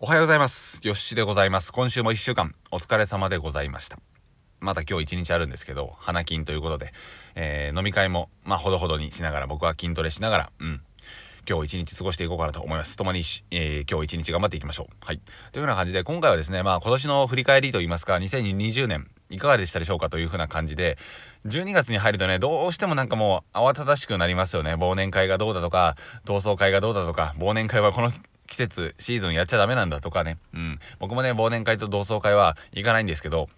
おはようございます。よしでございます。今週も一週間お疲れ様でございました。まだ今日一日あるんですけど、花金ということで、えー、飲み会も、まあ、ほどほどにしながら、僕は筋トレしながら、うん、今日一日過ごしていこうかなと思います。共に、えー、今日一日頑張っていきましょう。はい。というような感じで、今回はですね、まあ今年の振り返りといいますか、2020年、いかがでしたでしょうかという風な感じで、12月に入るとね、どうしてもなんかもう慌ただしくなりますよね。忘年会がどうだとか、同窓会がどうだとか、忘年会はこの季節、シーズンやっちゃダメなんだとかね。うん。僕もね、忘年会と同窓会は行かないんですけど、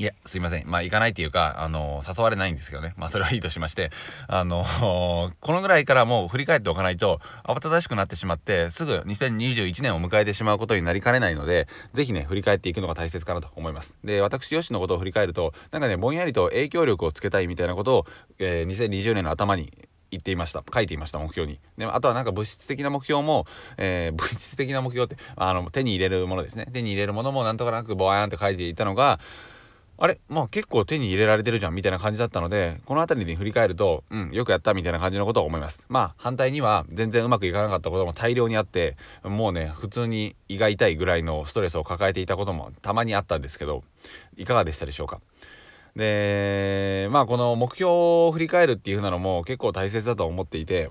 いや、すいません。まあ、行かないっていうか、あのー、誘われないんですけどね。まあ、それはいいとしまして、あのー、このぐらいからもう振り返っておかないと、慌ただしくなってしまって、すぐ2021年を迎えてしまうことになりかねないので、ぜひね、振り返っていくのが大切かなと思います。で、私、吉のことを振り返ると、なんかね、ぼんやりと影響力をつけたいみたいなことを、えー、2020年の頭に言っていました。書いていました目標に。であとはなんか物質的な目標も、えー、物質的な目標ってあの手に入れるものですね。手に入れるものもなんとかなくボワーンって書いていたのがあれ？まあ結構手に入れられてるじゃんみたいな感じだったのでこの辺りに振り返るとうんよくやったみたいな感じのことを思います。まあ反対には全然うまくいかなかったことも大量にあってもうね普通に胃が痛いぐらいのストレスを抱えていたこともたまにあったんですけどいかがでしたでしょうか？でまあこの目標を振り返るっていうふうなのも結構大切だと思っていて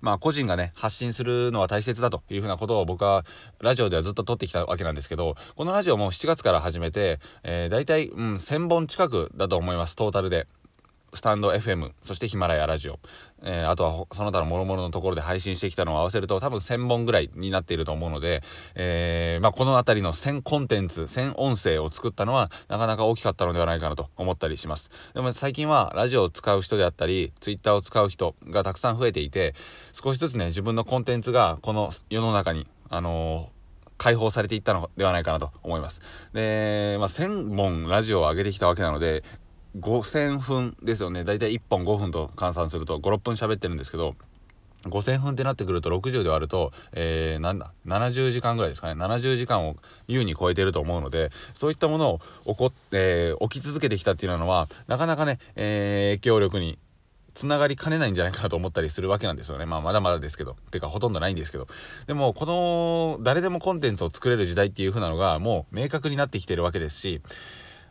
まあ個人がね発信するのは大切だというふうなことを僕はラジオではずっと撮ってきたわけなんですけどこのラジオも7月から始めて、えー、大体、うん、1000本近くだと思いますトータルで。スタンド FM そしてヒマラヤラジオ、えー、あとはその他の諸々のところで配信してきたのを合わせると多分1000本ぐらいになっていると思うので、えー、まあ、この辺りの1000コンテンツ1000音声を作ったのはなかなか大きかったのではないかなと思ったりしますでも最近はラジオを使う人であったり Twitter を使う人がたくさん増えていて少しずつね自分のコンテンツがこの世の中にあのー解放されていったのではないかなと思います。で、まあ、1000本ラジオを上げてきたわけなので、5000分ですよね大体1本5分と換算すると56分喋ってるんですけど5000分ってなってくると60で割ると、えー、なんだ70時間ぐらいですかね70時間を優に超えてると思うのでそういったものを起こ、えー、起き続けてきたっていうのはなかなかね、えー、影響力につながりかねないんじゃないかなと思ったりするわけなんですよね。まあまだまだですけど。てかほとんどないんですけど。でもこの誰でもコンテンツを作れる時代っていう風なのがもう明確になってきてるわけですし、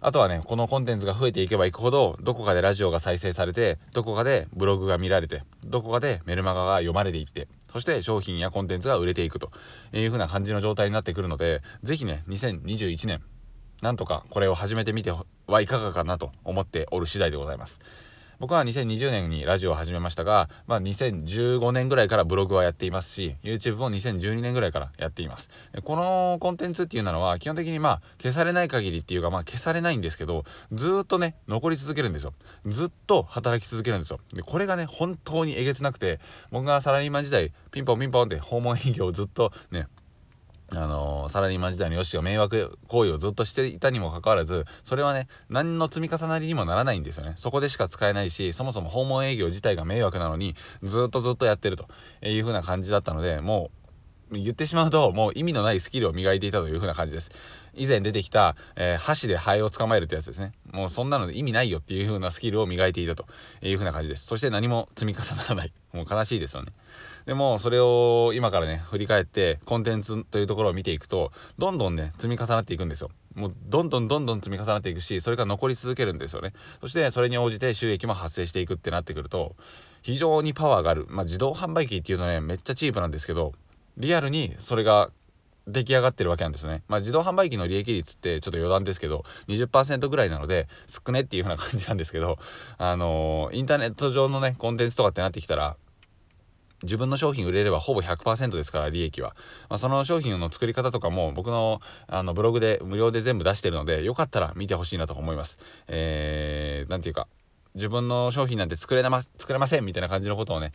あとはね、このコンテンツが増えていけばいくほど、どこかでラジオが再生されて、どこかでブログが見られて、どこかでメルマガが読まれていって、そして商品やコンテンツが売れていくという風な感じの状態になってくるので、ぜひね、2021年、なんとかこれを始めてみてはいかがかなと思っておる次第でございます。僕は2020年にラジオを始めましたが、まあ、2015年ぐらいからブログはやっていますし YouTube も2012年ぐらいからやっています。このコンテンツっていうのは基本的にまあ消されない限りっていうかまあ消されないんですけどずっとね残り続けるんですよ。ずっと働き続けるんですよ。でこれがね本当にえげつなくて僕がサラリーマン時代ピンポンピンポンって訪問営業をずっとねあのー、サラリーマン時代のヨッシーが迷惑行為をずっとしていたにもかかわらず、それはね、何の積み重なりにもならないんですよね。そこでしか使えないし、そもそも訪問営業自体が迷惑なのに、ずっとずっとやってるという風な感じだったので、もう、言ってしまうと、もう意味のないスキルを磨いていたという風な感じです。以前出てきた、えー、箸でハエを捕まえるってやつですね。もうそんなので意味ないよっていう風なスキルを磨いていたという風な感じです。そして何も積み重ならない。もう悲しいですよね。でもそれを今からね振り返ってコンテンツというところを見ていくとどんどんね積み重なっていくんですよもうどんどんどんどん積み重なっていくしそれが残り続けるんですよねそしてそれに応じて収益も発生していくってなってくると非常にパワーがあるまあ自動販売機っていうとねめっちゃチープなんですけどリアルにそれが出来上がってるわけなんですね。まあ自動販売機の利益率ってちょっと余談ですけど20%ぐらいなので少ねっていう風な感じなんですけど あのー、インターネット上のねコンテンツとかってなってきたら自分の商品売れればほぼ100%ですから利益は、まあ、その商品の作り方とかも僕のあのブログで無料で全部出してるのでよかったら見てほしいなと思いますえー、ていうか自分の商品なんて作れま作れませんみたいな感じのことをね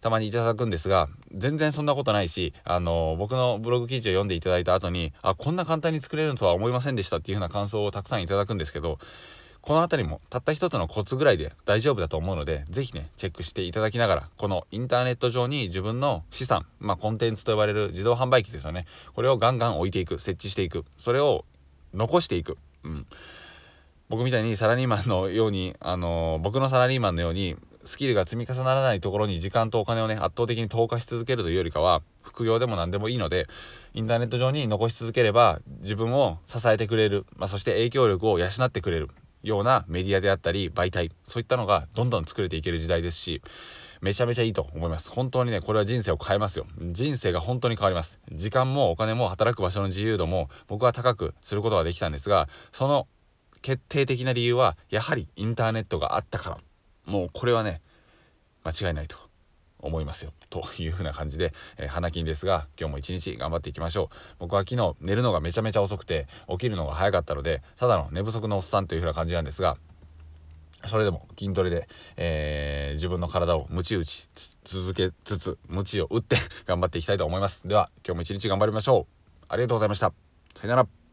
たまにいただくんですが全然そんなことないしあの僕のブログ記事を読んでいただいた後にあこんな簡単に作れるとは思いませんでしたっていう風な感想をたくさんいただくんですけどこの辺りもたった一つのコツぐらいで大丈夫だと思うので、是非ね、チェックしていただきながら、このインターネット上に自分の資産、まあコンテンツと呼ばれる自動販売機ですよね。これをガンガン置いていく、設置していく。それを残していく。うん。僕みたいにサラリーマンのように、あの、僕のサラリーマンのように、スキルが積み重ならないところに時間とお金をね圧倒的に投下し続けるというよりかは副業でも何でもいいのでインターネット上に残し続ければ自分を支えてくれる、まあ、そして影響力を養ってくれるようなメディアであったり媒体そういったのがどんどん作れていける時代ですしめちゃめちゃいいと思います。本当にねこれは人生を変えますよ。人生が本当に変わります。時間もお金も働く場所の自由度も僕は高くすることができたんですがその決定的な理由はやはりインターネットがあったから。もうこれはね間違いないと思いますよ。というふうな感じで、えー、花金ですが今日も一日頑張っていきましょう。僕は昨日寝るのがめちゃめちゃ遅くて起きるのが早かったのでただの寝不足のおっさんというふうな感じなんですがそれでも筋トレで、えー、自分の体を鞭打ち続けつつ鞭を打って 頑張っていきたいと思います。では今日も一日頑張りましょう。ありがとうございました。さよなら。